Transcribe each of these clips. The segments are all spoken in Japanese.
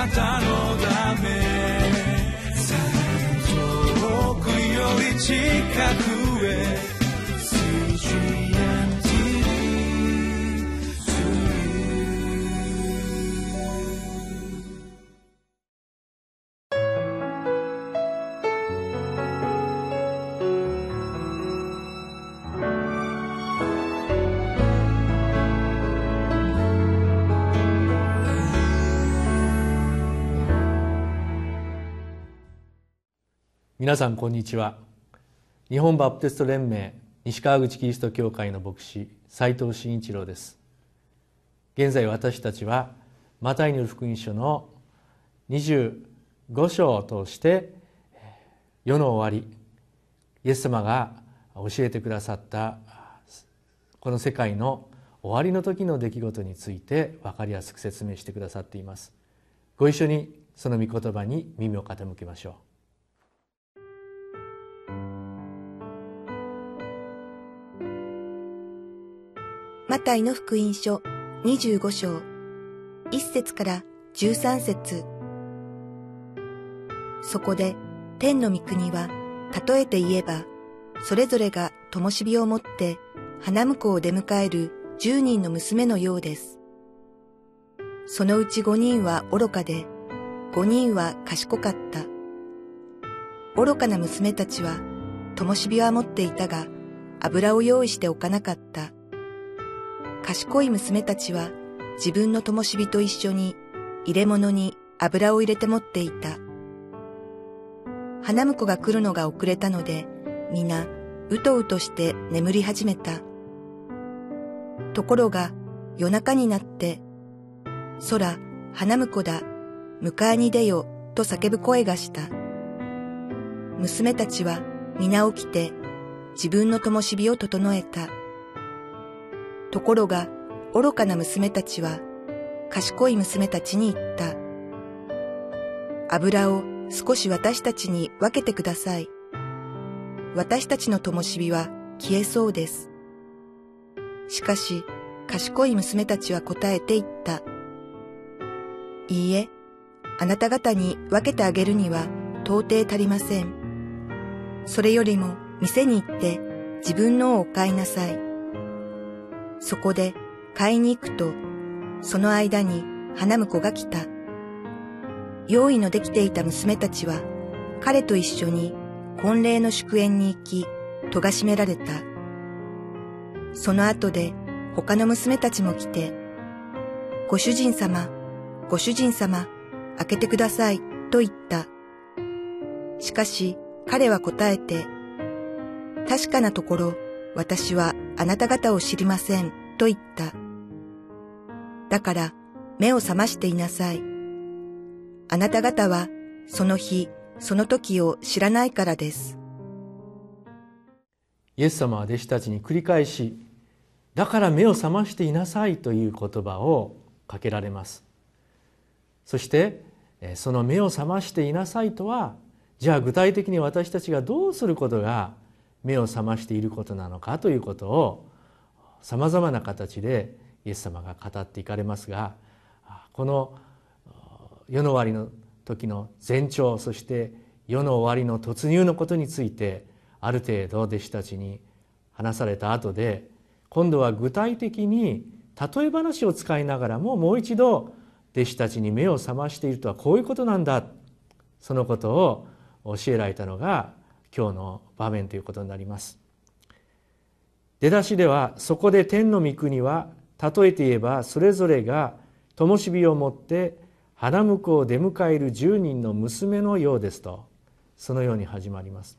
なたのため。遠くより近く。皆さんこんにちは。日本バプテスト連盟西川口キリスト教会の牧師斉藤真一郎です。現在私たちはマタイによる福音書の25章を通して世の終わりイエス様が教えてくださったこの世界の終わりの時の出来事について分かりやすく説明してくださっています。ご一緒にその御言葉に耳を傾けましょう。マタイの福音書25章1節から13節そこで天の御国は例えて言えばそれぞれが灯火を持って花婿を出迎える10人の娘のようです。そのうち5人は愚かで5人は賢かった。愚かな娘たちは灯火は持っていたが油を用意しておかなかった。賢い娘たちは自分の灯火と一緒に入れ物に油を入れて持っていた。花婿が来るのが遅れたので、皆、うとうとして眠り始めた。ところが、夜中になって、空、花婿だ、迎えに出よ、と叫ぶ声がした。娘たちは皆起きて、自分の灯火を整えた。ところが、愚かな娘たちは、賢い娘たちに言った。油を少し私たちに分けてください。私たちの灯火は消えそうです。しかし、賢い娘たちは答えて言った。いいえ、あなた方に分けてあげるには到底足りません。それよりも店に行って自分のをお買いなさい。そこで買いに行くと、その間に花婿が来た。用意のできていた娘たちは、彼と一緒に婚礼の祝宴に行き、戸が閉められた。その後で他の娘たちも来て、ご主人様、ご主人様、開けてください、と言った。しかし彼は答えて、確かなところ、私はあなた方を知りません、と言った。だから目を覚ましていなさい。あなた方はその日、その時を知らないからです。イエス様は弟子たちに繰り返し、だから目を覚ましていなさいという言葉をかけられます。そしてその目を覚ましていなさいとはじゃあ具体的に私たちがどうすることが目を覚ましていることなのかということをさまざまな形でイエス様が語っていかれますがこの世の終わりの時の前兆そして世の終わりの突入のことについてある程度弟子たちに話された後で今度は具体的に例え話を使いながらももう一度弟子たちに目を覚ましているとはこういうことなんだそのことを教えられたのが今日の場面ということになります。出だしではそこで天の御国は例えて言えばそれぞれが灯火を持って花婿を出迎える10人の娘のようですとそのように始まります。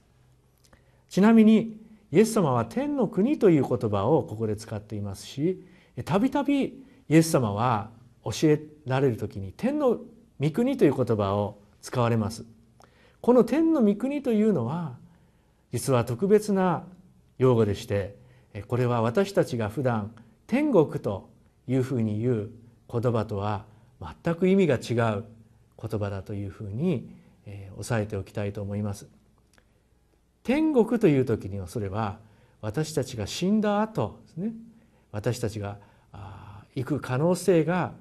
ちなみにイエス様は天の国という言葉をここで使っていますしたびたびイエス様は教えられる時に天の御国という言葉を使われます。この天の御国というのは実は特別な用語でしてこれは私たちが普段天国というふうに言う言葉とは全く意味が違う言葉だというふうに押さえておきたいと思います。天国という時にはそれは私たちが死んだ後ですね。私たちが行く可能性が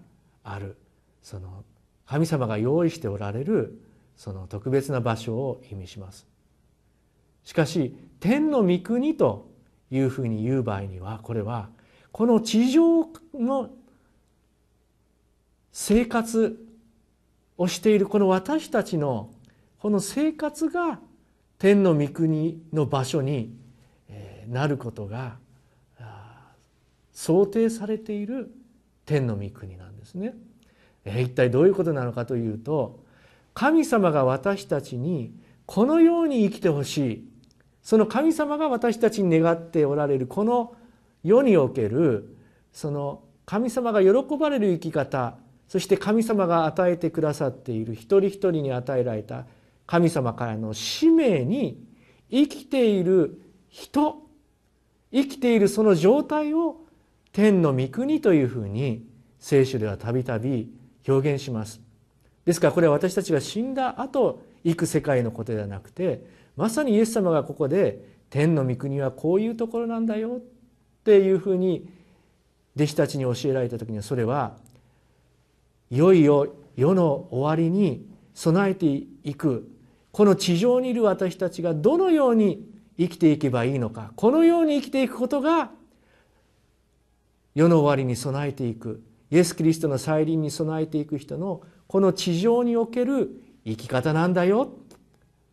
ある。その神様が用意しておられるその特別な場所を意味します。しかし天の御国というふうに言う場合にはこれはこの地上の生活をしているこの私たちのこの生活が天の御国の場所になることが想定されている天の御国なんですね。一体どういうことなのかというと神様が私たちにこのように生きてほしいその神様が私たちに願っておられるこの世におけるその神様が喜ばれる生き方そして神様が与えてくださっている一人一人に与えられた神様からの使命に生きている人生きているその状態を天の御国というふうに聖書ではたびたび表現します。ですからこれは私たちが死んだ後行く世界のことではなくてまさにイエス様がここで天の御国はこういうところなんだよっていうふうに弟子たちに教えられた時にはそれはいよいよ世の終わりに備えていく。この地上にいる私たちがどのように生きていけばいいのかこのように生きていくことが世の終わりに備えていく。イエス・キリストの再臨に備えていく人のこの地上における生き方なんだよ。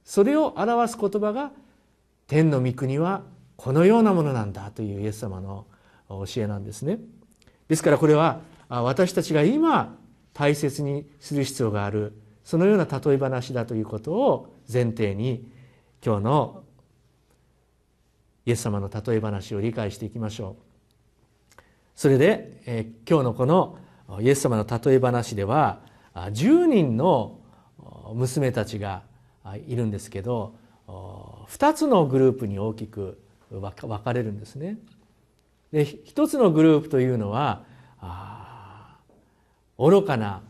それを表す言葉が天の御国はこのようなものなんだというイエス様の教えなんですね。ですからこれは私たちが今大切にする必要があるそのような例え話だということを前提に今日のイエス様の例え話を理解していきましょう。それで、え今日のこのイエス様の例え話では10人の娘たちがいるんですけど2つのグループに大きく分かれるんですね。で一つのグループというのは愚かな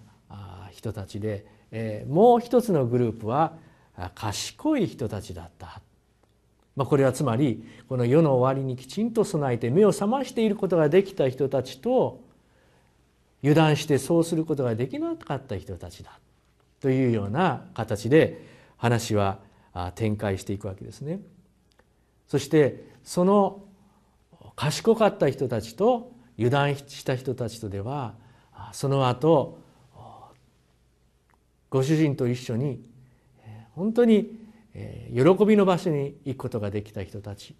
人たちで、え、もう一つのグループは賢い人たちだった。まあ、これはつまりこの世の終わりにきちんと備えて目を覚ましていることができた人たちと油断してそうすることができなかった人たちだというような形で話は展開していくわけですね。そしてその賢かった人たちと油断した人たちとではその後ご主人と一緒に本当に喜びの場所に行くことができた人たち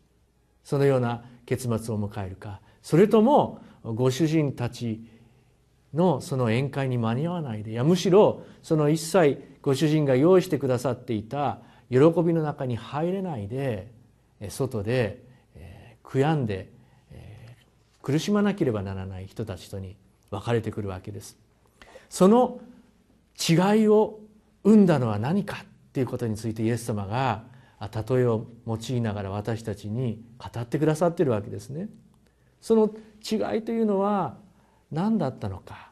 そのような結末を迎えるかそれともご主人たちのその宴会に間に合わないでいやむしろその一切ご主人が用意してくださっていた喜びの中に入れないで外で悔やんで苦しまなければならない人たちとに分かれてくるわけです。その違いを生んだのは何かっていうことについてイエス様が例えを用いながら私たちに語ってくださってるわけですね。その違いというのは何だったのか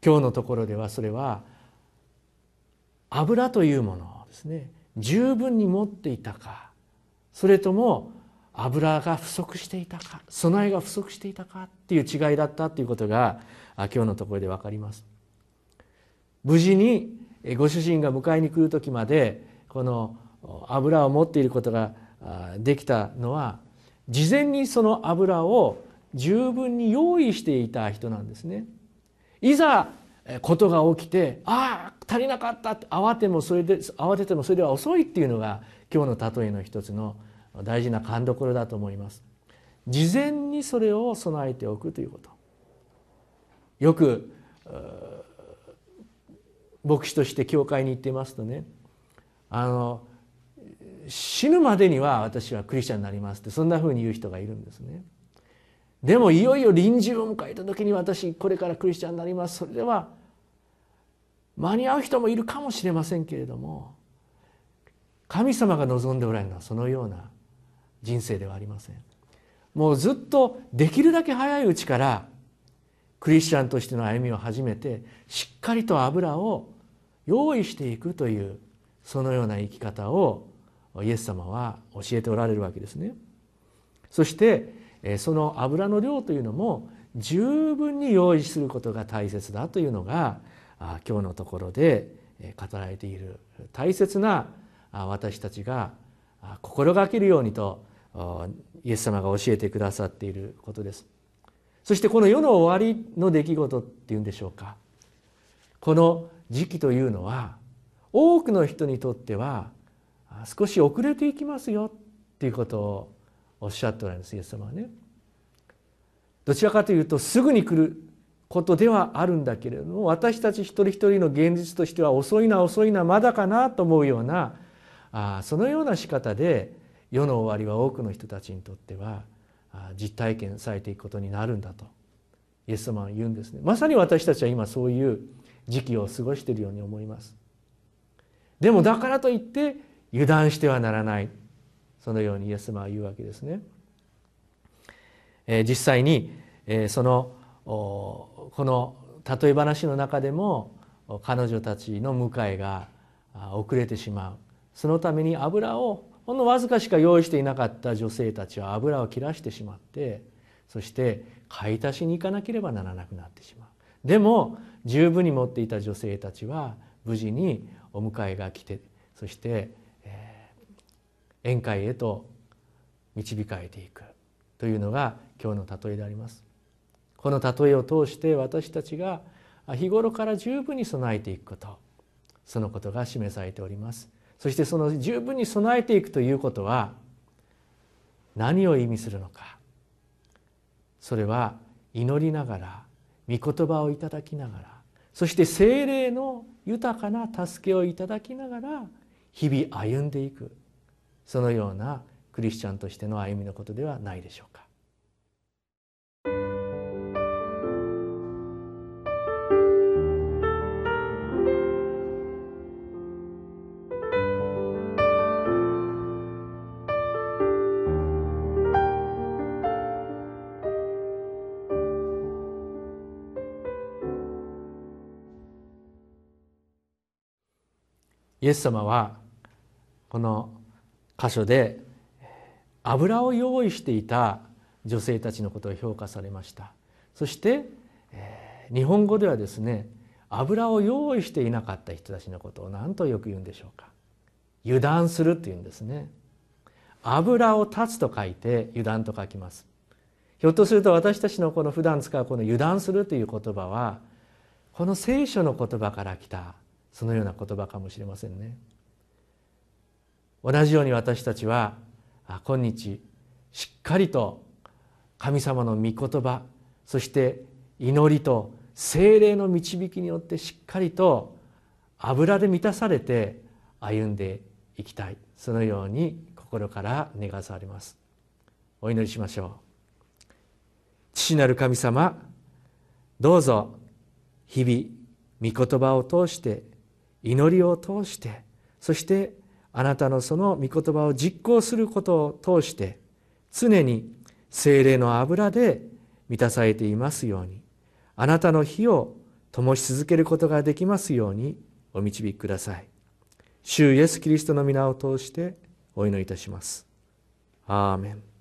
今日のところではそれは油というものをですね十分に持っていたかそれとも油が不足していたか備えが不足していたかっていう違いだったということが今日のところで分かります。無事にご主人が迎えに来る時までこの油を持っていることができたのは事前にその油を十分に用意していた人なんですね。いざことが起きてああ足りなかったって慌てもそれで慌ててもそれでは遅いっていうのが今日の例えの一つの大事な勘どころだと思います。事前にそれを備えておくということ。よく牧師として教会に行っていますとねあの死ぬまでには私はクリスチャンになりますってそんなふうに言う人がいるんですね。でもいよいよ臨終を迎えた時に私これからクリスチャンになります。それでは間に合う人もいるかもしれませんけれども神様が望んでおられるのはそのような人生ではありません。もうずっとできるだけ早いうちからクリスチャンとしての歩みを始めてしっかりと油を用意していくというそのような生き方をイエス様は教えておられるわけですね。そしてその油の量というのも十分に用意することが大切だというのが今日のところで語られている大切な私たちが心がけるようにとイエス様が教えてくださっていることです。そしてこの世の終わりの出来事っていうんでしょうか。この時期というのは多くの人にとっては少し遅れていきますよっていうことをおっしゃっておられますイエス様はね。どちらかというとすぐに来ることではあるんだけれども私たち一人一人の現実としては遅いな遅いなまだかなと思うようなあそのような仕方で世の終わりは多くの人たちにとっては実体験されていくことになるんだとイエス様は言うんですね。まさに私たちは今そういう時期を過ごしているように思います。でもだからといって油断してはならない。そのようにイエス様は言うわけですね。え、実際に、え、そのこの例え話の中でも彼女たちの迎えが遅れてしまうそのために油をほんのわずかしか用意していなかった女性たちは油を切らしてしまってそして買い足しに行かなければならなくなってしまうでも十分に持っていた女性たちは無事にお迎えが来てそして、宴会へと導かれていくというのが今日の例えであります。この例えを通して私たちが日頃から十分に備えていくことそのことが示されております。そしてその十分に備えていくということは何を意味するのか。それは祈りながら御言葉をいただきながらそして精霊の豊かな助けをいただきながら日々歩んでいく。そのようなクリスチャンとしての歩みのことではないでしょうか。イエス様はこの箇所で油を用意していた女性たちのことを評価されました。そして、日本語ではですね油を用意していなかった人たちのことを何とよく言うんでしょうか。油断するっていうんですね。油を断つと書いて油断と書きます。ひょっとすると私たちのこの普段使うこの油断するという言葉はこの聖書の言葉から来たそのような言葉かもしれませんね。同じように私たちは今日しっかりと神様の御言葉そして祈りと精霊の導きによってしっかりと油で満たされて歩んでいきたい。そのように心から願わされます。お祈りしましょう。父なる神様どうぞ日々御言葉を通して祈りを通してそしてあなたのその御言葉を実行することを通して常に精霊の油で満たされていますようにあなたの火を灯し続けることができますようにお導きください。主イエス・キリストの皆を通してお祈りいたします。アーメン。